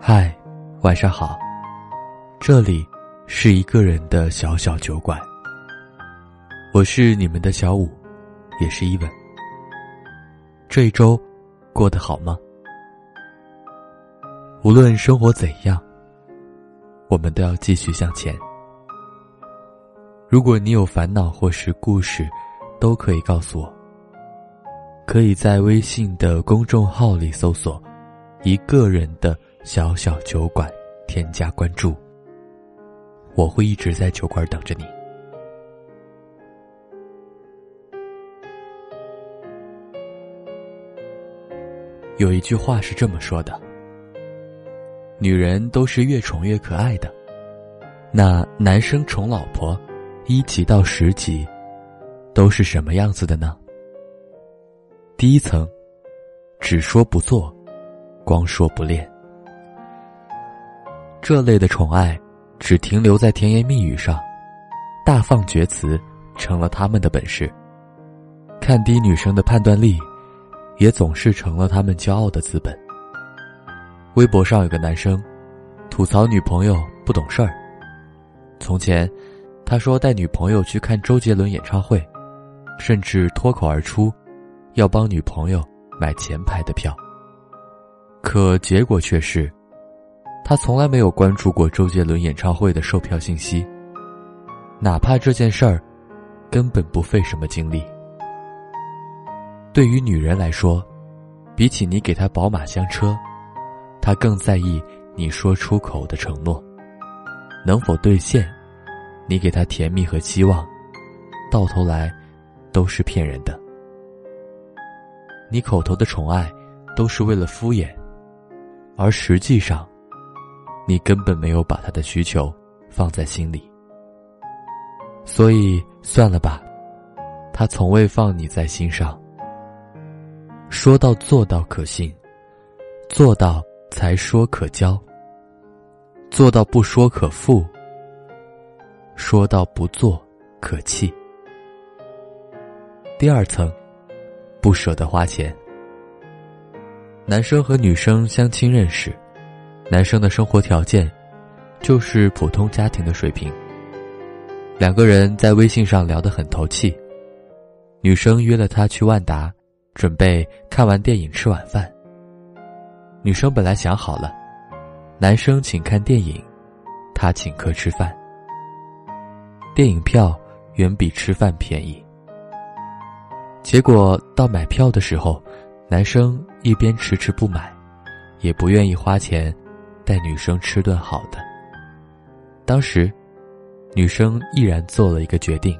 嗨，晚上好。这里是一个人的小小酒馆。我是你们的小五，也是伊文。这一周过得好吗？无论生活怎样，我们都要继续向前。如果你有烦恼或是故事，都可以告诉我。可以在微信的公众号里搜索“一个人的小小酒馆”，添加关注。我会一直在酒馆等着你。有一句话是这么说的：“女人都是越宠越可爱的。”那男生宠老婆，一级到十级，都是什么样子的呢？第一层，只说不做，光说不练。这类的宠爱，只停留在甜言蜜语上，大放厥词成了他们的本事。看低女生的判断力，也总是成了他们骄傲的资本。微博上有个男生，吐槽女朋友不懂事儿。从前，他说带女朋友去看周杰伦演唱会，甚至脱口而出。要帮女朋友买前排的票，可结果却是，他从来没有关注过周杰伦演唱会的售票信息。哪怕这件事儿根本不费什么精力。对于女人来说，比起你给她宝马香车，她更在意你说出口的承诺能否兑现。你给她甜蜜和期望，到头来都是骗人的。你口头的宠爱，都是为了敷衍，而实际上，你根本没有把他的需求放在心里。所以算了吧，他从未放你在心上。说到做到可信，做到才说可交，做到不说可负，说到不做可弃。第二层。不舍得花钱。男生和女生相亲认识，男生的生活条件就是普通家庭的水平。两个人在微信上聊得很投气，女生约了他去万达，准备看完电影吃晚饭。女生本来想好了，男生请看电影，他请客吃饭。电影票远比吃饭便宜。结果到买票的时候，男生一边迟迟不买，也不愿意花钱带女生吃顿好的。当时，女生毅然做了一个决定：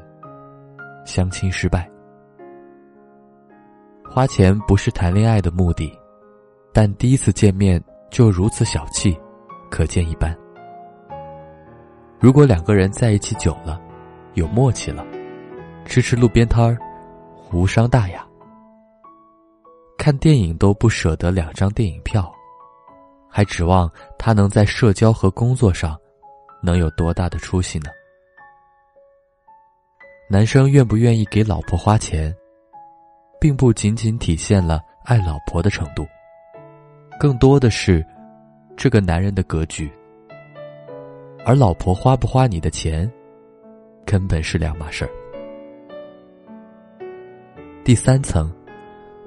相亲失败。花钱不是谈恋爱的目的，但第一次见面就如此小气，可见一斑。如果两个人在一起久了，有默契了，吃吃路边摊儿。无伤大雅。看电影都不舍得两张电影票，还指望他能在社交和工作上能有多大的出息呢？男生愿不愿意给老婆花钱，并不仅仅体现了爱老婆的程度，更多的是这个男人的格局。而老婆花不花你的钱，根本是两码事儿。第三层，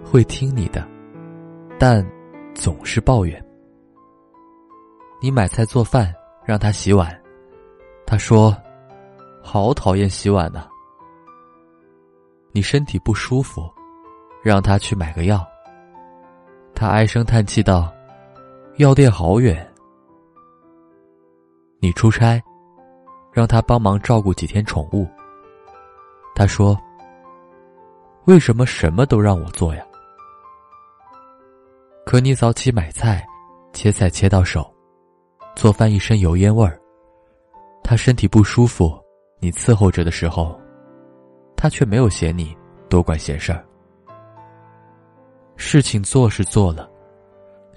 会听你的，但总是抱怨。你买菜做饭，让他洗碗，他说：“好讨厌洗碗呐。”你身体不舒服，让他去买个药，他唉声叹气道：“药店好远。”你出差，让他帮忙照顾几天宠物，他说。为什么什么都让我做呀？可你早起买菜，切菜切到手，做饭一身油烟味儿。他身体不舒服，你伺候着的时候，他却没有嫌你多管闲事儿。事情做是做了，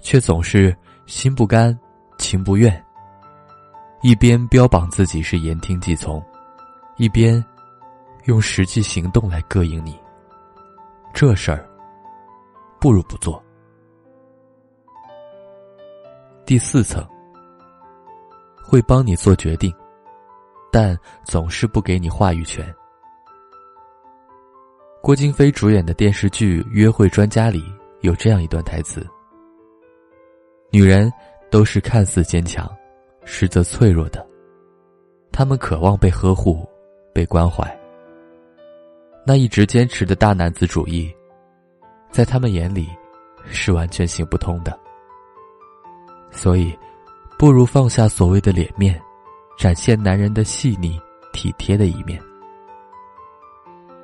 却总是心不甘情不愿。一边标榜自己是言听计从，一边用实际行动来膈应你。这事儿，不如不做。第四层，会帮你做决定，但总是不给你话语权。郭京飞主演的电视剧《约会专家》里有这样一段台词：“女人都是看似坚强，实则脆弱的，她们渴望被呵护、被关怀。那一直坚持的大男子主义，在他们眼里是完全行不通的。所以，不如放下所谓的脸面，展现男人的细腻、体贴的一面。”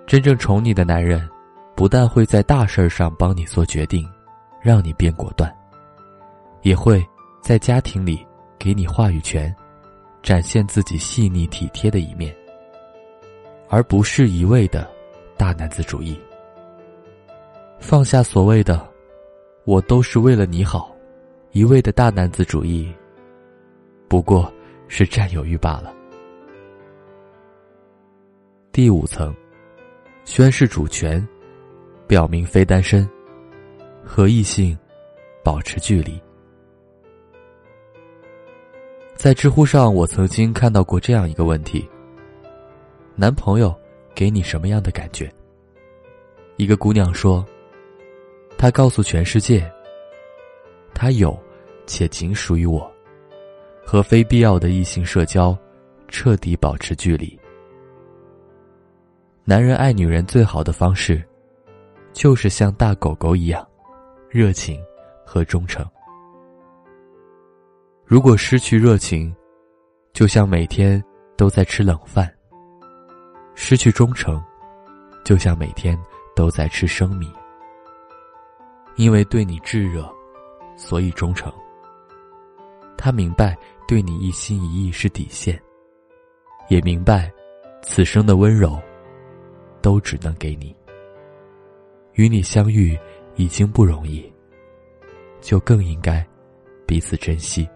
真正宠你的男人，不但会在大事儿上帮你做决定，让你变果断，也会在家庭里给你话语权，展现自己细腻体贴的一面，而不是一味的大男子主义。放下所谓的“我都是为了你好”，一味的大男子主义，不过是占有欲罢了。第五层。宣誓主权，表明非单身，和异性保持距离。在知乎上，我曾经看到过这样一个问题：男朋友给你什么样的感觉？一个姑娘说：“她告诉全世界，他有，且仅属于我，和非必要的异性社交，彻底保持距离。”男人爱女人最好的方式，就是像大狗狗一样，热情和忠诚。如果失去热情，就像每天都在吃冷饭；失去忠诚，就像每天都在吃生米。因为对你炙热，所以忠诚。他明白对你一心一意是底线，也明白此生的温柔。都只能给你。与你相遇已经不容易，就更应该彼此珍惜。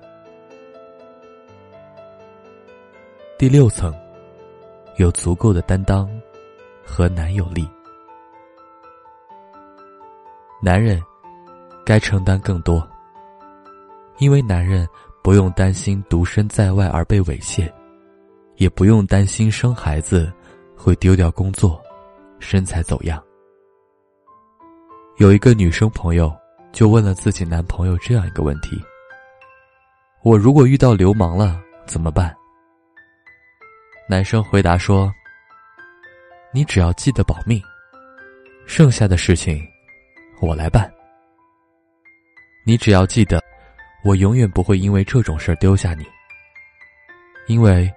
第六层，有足够的担当和男友力。男人该承担更多，因为男人不用担心独身在外而被猥亵，也不用担心生孩子会丢掉工作。身材走样，有一个女生朋友就问了自己男朋友这样一个问题：“我如果遇到流氓了怎么办？”男生回答说：“你只要记得保命，剩下的事情我来办。你只要记得，我永远不会因为这种事儿丢下你，因为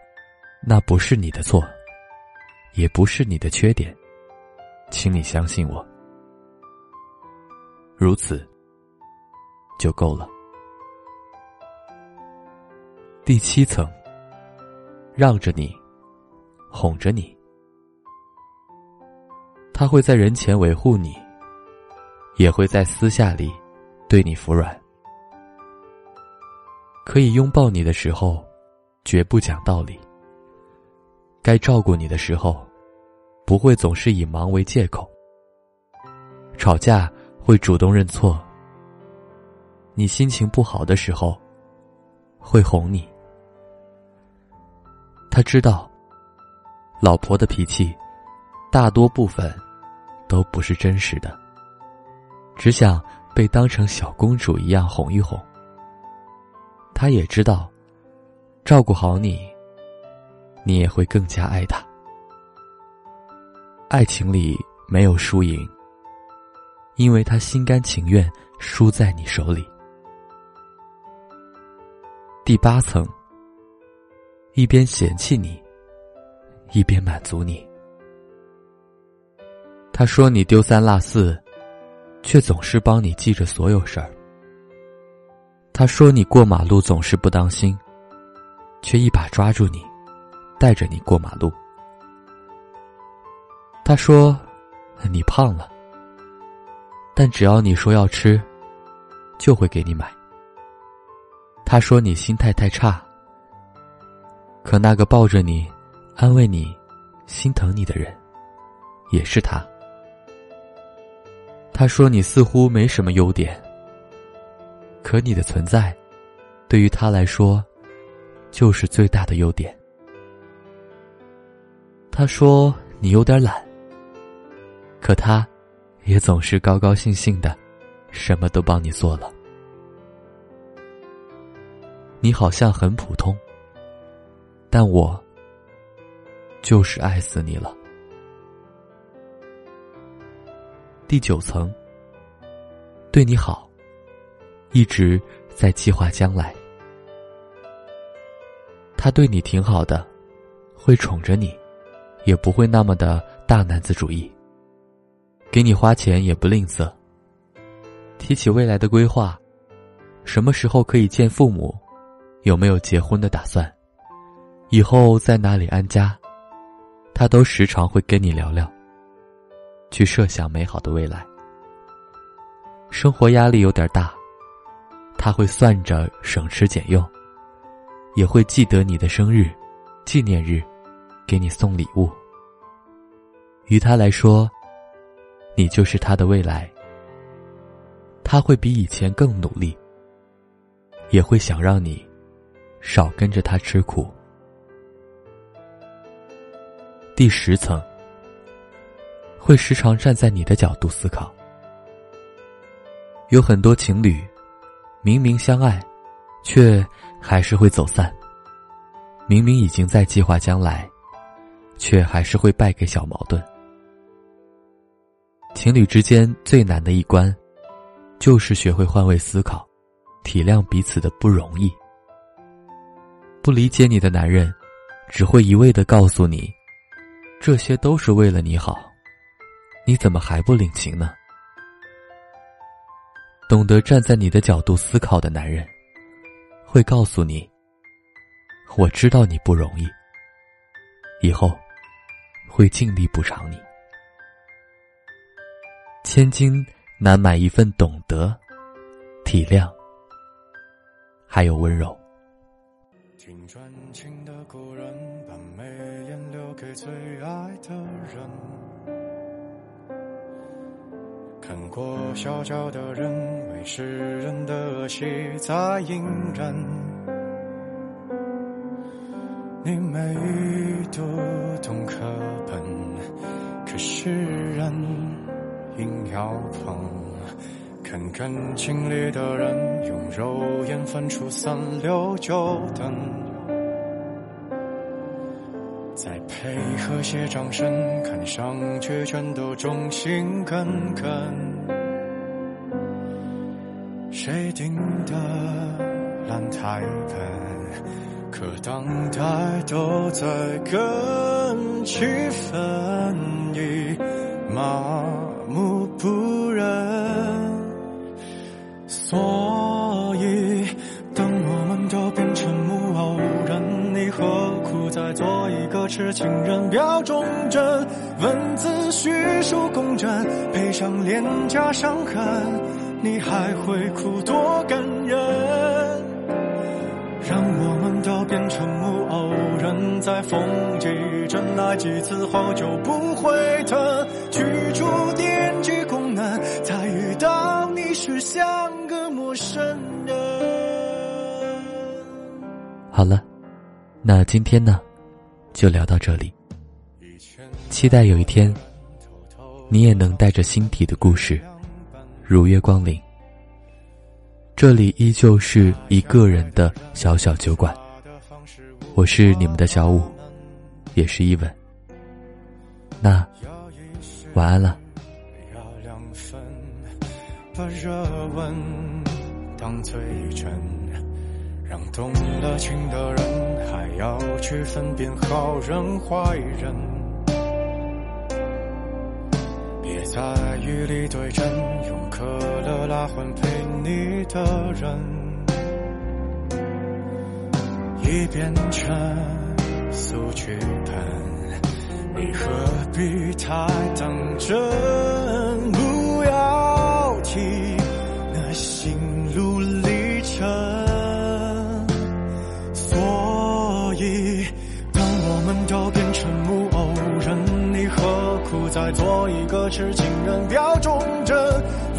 那不是你的错，也不是你的缺点。”请你相信我，如此就够了。第七层，让着你，哄着你，他会在人前维护你，也会在私下里对你服软。可以拥抱你的时候，绝不讲道理；该照顾你的时候。不会总是以忙为借口。吵架会主动认错。你心情不好的时候，会哄你。他知道，老婆的脾气，大多部分都不是真实的，只想被当成小公主一样哄一哄。他也知道，照顾好你，你也会更加爱他。爱情里没有输赢，因为他心甘情愿输在你手里。第八层，一边嫌弃你，一边满足你。他说你丢三落四，却总是帮你记着所有事儿。他说你过马路总是不当心，却一把抓住你，带着你过马路。他说：“你胖了，但只要你说要吃，就会给你买。”他说：“你心态太差，可那个抱着你、安慰你、心疼你的人，也是他。”他说：“你似乎没什么优点，可你的存在，对于他来说，就是最大的优点。他说你有点懒，可他，也总是高高兴兴的，什么都帮你做了。你好像很普通，但我，就是爱死你了。第九层，对你好，一直在计划将来。他对你挺好的，会宠着你，也不会那么的大男子主义。给你花钱也不吝啬。提起未来的规划，什么时候可以见父母，有没有结婚的打算，以后在哪里安家，他都时常会跟你聊聊。去设想美好的未来。生活压力有点大，他会算着省吃俭用，也会记得你的生日、纪念日，给你送礼物。于他来说，你就是他的未来。他会比以前更努力，也会想让你少跟着他吃苦。第十层。会时常站在你的角度思考。有很多情侣，明明相爱，却还是会走散；明明已经在计划将来，却还是会败给小矛盾。情侣之间最难的一关，就是学会换位思考，体谅彼此的不容易。不理解你的男人，只会一味的告诉你，这些都是为了你好。你怎么还不领情呢？懂得站在你的角度思考的男人，会告诉你：“我知道你不容易，以后会尽力补偿你。”千金难买一份懂得、体谅，还有温柔。听专情的故人，把眉眼留给最爱的人。看过小小的人，为世人的恶习在隐忍。你没读懂课本，可是人硬要碰。看感情里的人，用肉眼分出三六九等。再配合些掌声，看上去全都忠心耿耿。谁定的烂台本，可当代都在跟气氛，已麻木不仁。所痴情人？表忠贞，文字叙述公正，配上廉价伤痕，你还会哭多感人？让我们都变成木偶人，在风几阵来几次后就不会疼，去除惦记功能，再遇到你时像个陌生人。好了。那今天呢，就聊到这里。期待有一天，你也能带着心底的故事，如约光临。这里依旧是一个人的小小酒馆，我是你们的小五，也是一吻。那晚安了。让动了情的人还要去分辨好人坏人，别在雨里对阵，用可乐拉换陪你的人，已变成速剧本，你何必太当真？再做一个痴情人，表忠贞，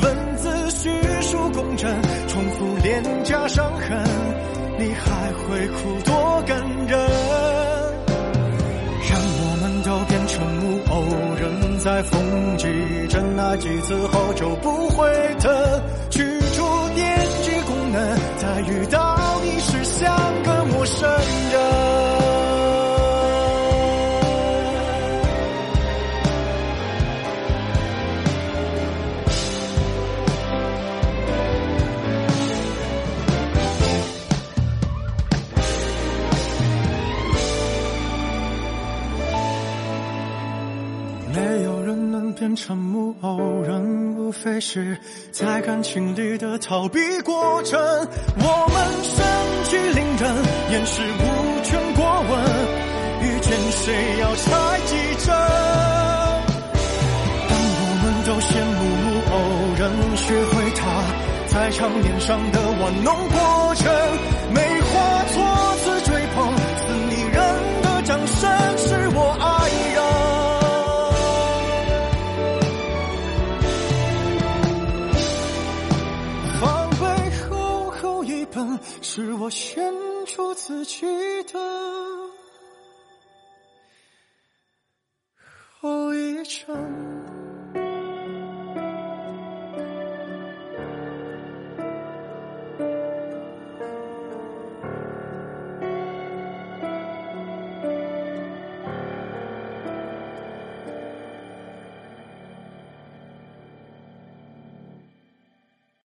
文字叙述公正，重复廉价伤痕，你还会哭多感人？让我们都变成木偶人，在风几阵那几次后就不会疼。去除电击功能，再遇到你时像个陌生人。成木偶人，无非是在感情里的逃避过程。我们身居凌人，掩饰无权过问，遇见谁要猜几针。当我们都羡慕木偶人，学会他在场面上的玩弄过程，没是我献出自己的后遗症。